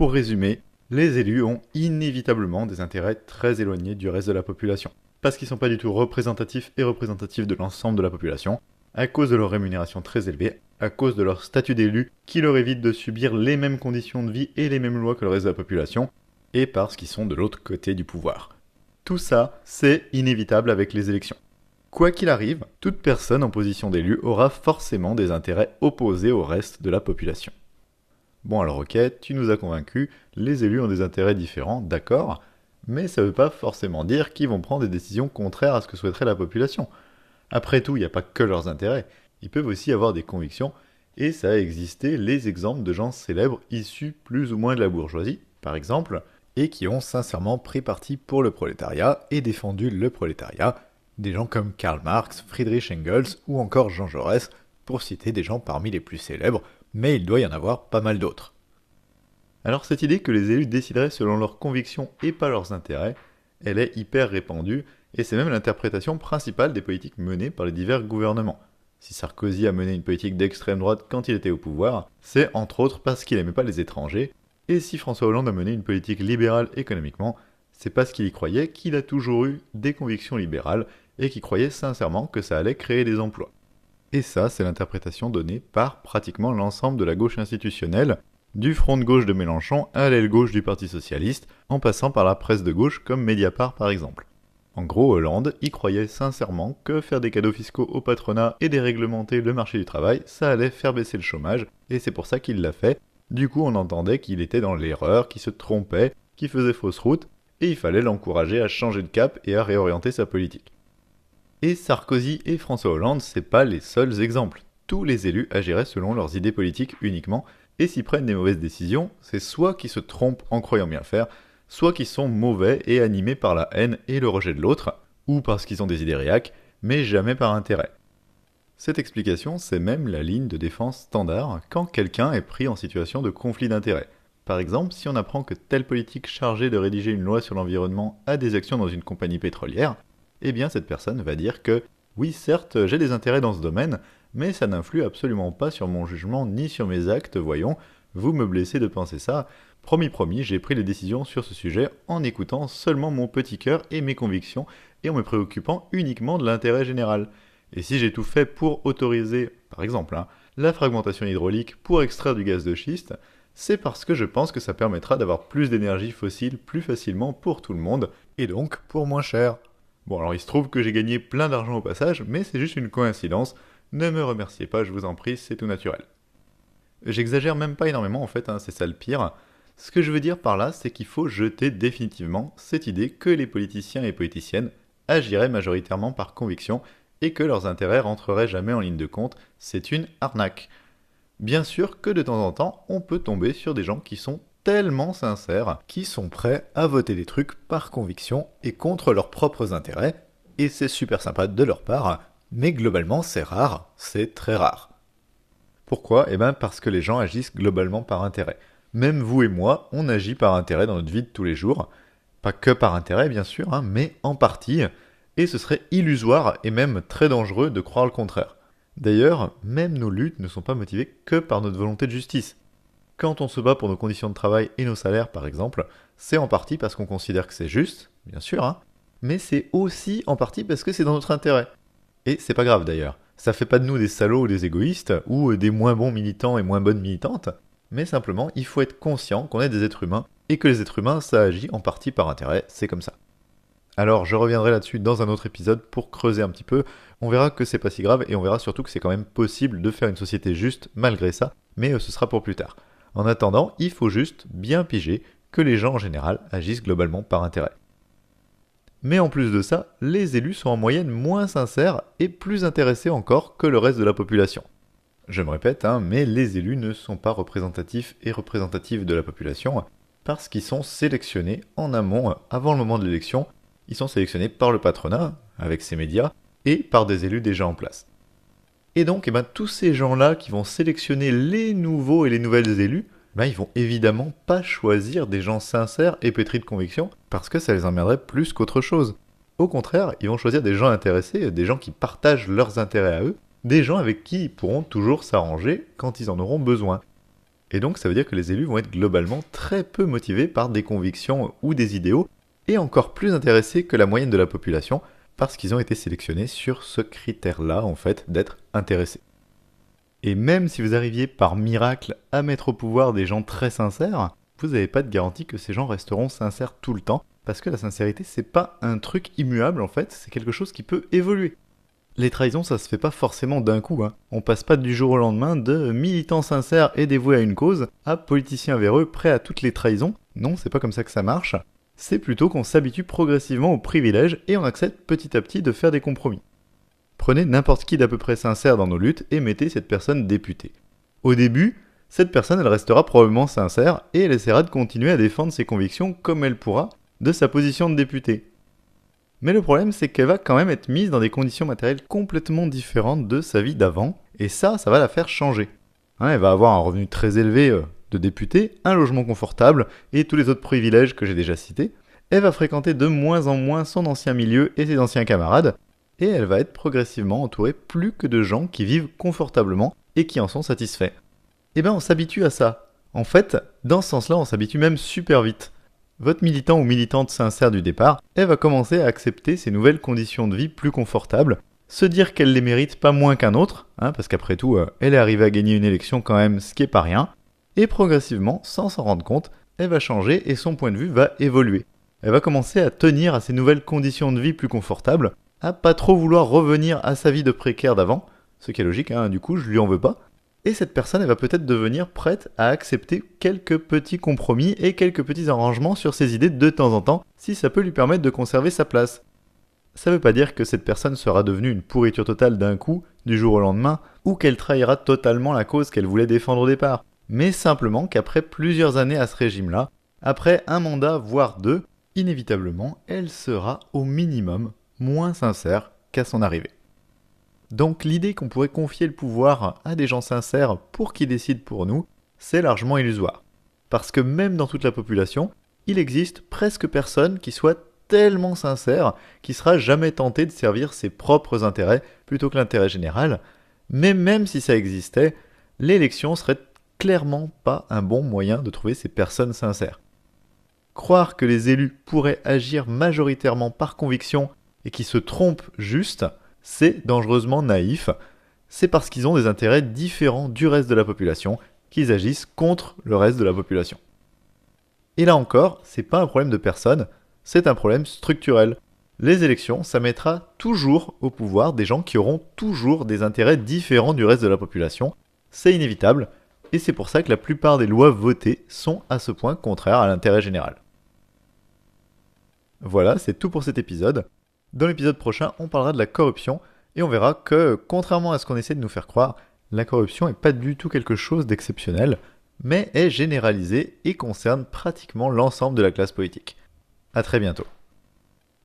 Pour résumer, les élus ont inévitablement des intérêts très éloignés du reste de la population, parce qu'ils ne sont pas du tout représentatifs et représentatifs de l'ensemble de la population, à cause de leur rémunération très élevée, à cause de leur statut d'élu qui leur évite de subir les mêmes conditions de vie et les mêmes lois que le reste de la population, et parce qu'ils sont de l'autre côté du pouvoir. Tout ça, c'est inévitable avec les élections. Quoi qu'il arrive, toute personne en position d'élu aura forcément des intérêts opposés au reste de la population. Bon alors ok, tu nous as convaincus, les élus ont des intérêts différents, d'accord, mais ça ne veut pas forcément dire qu'ils vont prendre des décisions contraires à ce que souhaiterait la population. Après tout, il n'y a pas que leurs intérêts, ils peuvent aussi avoir des convictions, et ça a existé les exemples de gens célèbres issus plus ou moins de la bourgeoisie, par exemple, et qui ont sincèrement pris parti pour le prolétariat et défendu le prolétariat, des gens comme Karl Marx, Friedrich Engels ou encore Jean Jaurès, pour citer des gens parmi les plus célèbres, mais il doit y en avoir pas mal d'autres. Alors cette idée que les élus décideraient selon leurs convictions et pas leurs intérêts, elle est hyper répandue, et c'est même l'interprétation principale des politiques menées par les divers gouvernements. Si Sarkozy a mené une politique d'extrême droite quand il était au pouvoir, c'est entre autres parce qu'il n'aimait pas les étrangers, et si François Hollande a mené une politique libérale économiquement, c'est parce qu'il y croyait qu'il a toujours eu des convictions libérales et qu'il croyait sincèrement que ça allait créer des emplois. Et ça, c'est l'interprétation donnée par pratiquement l'ensemble de la gauche institutionnelle, du front de gauche de Mélenchon à l'aile gauche du Parti Socialiste, en passant par la presse de gauche comme Mediapart par exemple. En gros, Hollande y croyait sincèrement que faire des cadeaux fiscaux au patronat et déréglementer le marché du travail, ça allait faire baisser le chômage, et c'est pour ça qu'il l'a fait. Du coup, on entendait qu'il était dans l'erreur, qu'il se trompait, qu'il faisait fausse route, et il fallait l'encourager à changer de cap et à réorienter sa politique. Et Sarkozy et François Hollande, c'est pas les seuls exemples. Tous les élus agiraient selon leurs idées politiques uniquement, et s'ils prennent des mauvaises décisions, c'est soit qu'ils se trompent en croyant bien faire, soit qu'ils sont mauvais et animés par la haine et le rejet de l'autre, ou parce qu'ils ont des idées réacs, mais jamais par intérêt. Cette explication, c'est même la ligne de défense standard quand quelqu'un est pris en situation de conflit d'intérêts. Par exemple, si on apprend que telle politique chargée de rédiger une loi sur l'environnement a des actions dans une compagnie pétrolière, eh bien cette personne va dire que oui, certes, j'ai des intérêts dans ce domaine, mais ça n'influe absolument pas sur mon jugement ni sur mes actes, voyons, vous me blessez de penser ça. Promis, promis, j'ai pris les décisions sur ce sujet en écoutant seulement mon petit cœur et mes convictions et en me préoccupant uniquement de l'intérêt général. Et si j'ai tout fait pour autoriser, par exemple, hein, la fragmentation hydraulique pour extraire du gaz de schiste, c'est parce que je pense que ça permettra d'avoir plus d'énergie fossile plus facilement pour tout le monde, et donc pour moins cher. Bon, alors il se trouve que j'ai gagné plein d'argent au passage, mais c'est juste une coïncidence. Ne me remerciez pas, je vous en prie, c'est tout naturel. J'exagère même pas énormément en fait, hein, c'est ça le pire. Ce que je veux dire par là, c'est qu'il faut jeter définitivement cette idée que les politiciens et politiciennes agiraient majoritairement par conviction et que leurs intérêts rentreraient jamais en ligne de compte, c'est une arnaque. Bien sûr que de temps en temps, on peut tomber sur des gens qui sont tellement sincères qui sont prêts à voter des trucs par conviction et contre leurs propres intérêts, et c'est super sympa de leur part, mais globalement c'est rare, c'est très rare. Pourquoi? Eh bien parce que les gens agissent globalement par intérêt. Même vous et moi, on agit par intérêt dans notre vie de tous les jours. Pas que par intérêt bien sûr, hein, mais en partie, et ce serait illusoire et même très dangereux de croire le contraire. D'ailleurs, même nos luttes ne sont pas motivées que par notre volonté de justice. Quand on se bat pour nos conditions de travail et nos salaires, par exemple, c'est en partie parce qu'on considère que c'est juste, bien sûr, hein, mais c'est aussi en partie parce que c'est dans notre intérêt. Et c'est pas grave d'ailleurs. Ça fait pas de nous des salauds ou des égoïstes, ou des moins bons militants et moins bonnes militantes, mais simplement il faut être conscient qu'on est des êtres humains, et que les êtres humains ça agit en partie par intérêt, c'est comme ça. Alors je reviendrai là-dessus dans un autre épisode pour creuser un petit peu. On verra que c'est pas si grave et on verra surtout que c'est quand même possible de faire une société juste malgré ça, mais euh, ce sera pour plus tard. En attendant, il faut juste bien piger que les gens en général agissent globalement par intérêt. Mais en plus de ça, les élus sont en moyenne moins sincères et plus intéressés encore que le reste de la population. Je me répète, hein, mais les élus ne sont pas représentatifs et représentatifs de la population parce qu'ils sont sélectionnés en amont, avant le moment de l'élection. Ils sont sélectionnés par le patronat, avec ses médias, et par des élus déjà en place. Et donc, eh ben, tous ces gens-là qui vont sélectionner les nouveaux et les nouvelles élus, ben, ils vont évidemment pas choisir des gens sincères et pétris de conviction, parce que ça les emmerderait plus qu'autre chose. Au contraire, ils vont choisir des gens intéressés, des gens qui partagent leurs intérêts à eux, des gens avec qui ils pourront toujours s'arranger quand ils en auront besoin. Et donc ça veut dire que les élus vont être globalement très peu motivés par des convictions ou des idéaux, et encore plus intéressés que la moyenne de la population, parce qu'ils ont été sélectionnés sur ce critère-là, en fait, d'être intéressés. Et même si vous arriviez par miracle à mettre au pouvoir des gens très sincères, vous n'avez pas de garantie que ces gens resteront sincères tout le temps, parce que la sincérité, c'est pas un truc immuable en fait, c'est quelque chose qui peut évoluer. Les trahisons, ça se fait pas forcément d'un coup. Hein. On passe pas du jour au lendemain de militants sincères et dévoués à une cause à politiciens véreux prêts à toutes les trahisons. Non, c'est pas comme ça que ça marche. C'est plutôt qu'on s'habitue progressivement aux privilèges et on accepte petit à petit de faire des compromis. Prenez n'importe qui d'à peu près sincère dans nos luttes et mettez cette personne députée. Au début, cette personne elle restera probablement sincère et elle essaiera de continuer à défendre ses convictions comme elle pourra de sa position de députée. Mais le problème c'est qu'elle va quand même être mise dans des conditions matérielles complètement différentes de sa vie d'avant et ça, ça va la faire changer. Hein, elle va avoir un revenu très élevé euh, de députée, un logement confortable et tous les autres privilèges que j'ai déjà cités. Elle va fréquenter de moins en moins son ancien milieu et ses anciens camarades, et elle va être progressivement entourée plus que de gens qui vivent confortablement et qui en sont satisfaits. Eh bien on s'habitue à ça. En fait, dans ce sens-là, on s'habitue même super vite. Votre militant ou militante sincère du départ, elle va commencer à accepter ces nouvelles conditions de vie plus confortables, se dire qu'elle les mérite pas moins qu'un autre, hein, parce qu'après tout, euh, elle est arrivée à gagner une élection quand même, ce qui est pas rien, et progressivement, sans s'en rendre compte, elle va changer et son point de vue va évoluer. Elle va commencer à tenir à ces nouvelles conditions de vie plus confortables, à pas trop vouloir revenir à sa vie de précaire d'avant, ce qui est logique, hein, du coup je lui en veux pas. Et cette personne, elle va peut-être devenir prête à accepter quelques petits compromis et quelques petits arrangements sur ses idées de temps en temps, si ça peut lui permettre de conserver sa place. Ça veut pas dire que cette personne sera devenue une pourriture totale d'un coup, du jour au lendemain, ou qu'elle trahira totalement la cause qu'elle voulait défendre au départ, mais simplement qu'après plusieurs années à ce régime-là, après un mandat voire deux, inévitablement, elle sera au minimum moins sincère qu'à son arrivée. Donc l'idée qu'on pourrait confier le pouvoir à des gens sincères pour qu'ils décident pour nous, c'est largement illusoire. Parce que même dans toute la population, il existe presque personne qui soit tellement sincère qu'il sera jamais tenté de servir ses propres intérêts plutôt que l'intérêt général, mais même si ça existait, l'élection serait clairement pas un bon moyen de trouver ces personnes sincères. Croire que les élus pourraient agir majoritairement par conviction et qui se trompent juste, c'est dangereusement naïf. C'est parce qu'ils ont des intérêts différents du reste de la population qu'ils agissent contre le reste de la population. Et là encore, c'est pas un problème de personne, c'est un problème structurel. Les élections, ça mettra toujours au pouvoir des gens qui auront toujours des intérêts différents du reste de la population. C'est inévitable, et c'est pour ça que la plupart des lois votées sont à ce point contraires à l'intérêt général. Voilà, c'est tout pour cet épisode. Dans l'épisode prochain, on parlera de la corruption et on verra que, contrairement à ce qu'on essaie de nous faire croire, la corruption n'est pas du tout quelque chose d'exceptionnel, mais est généralisée et concerne pratiquement l'ensemble de la classe politique. A très bientôt.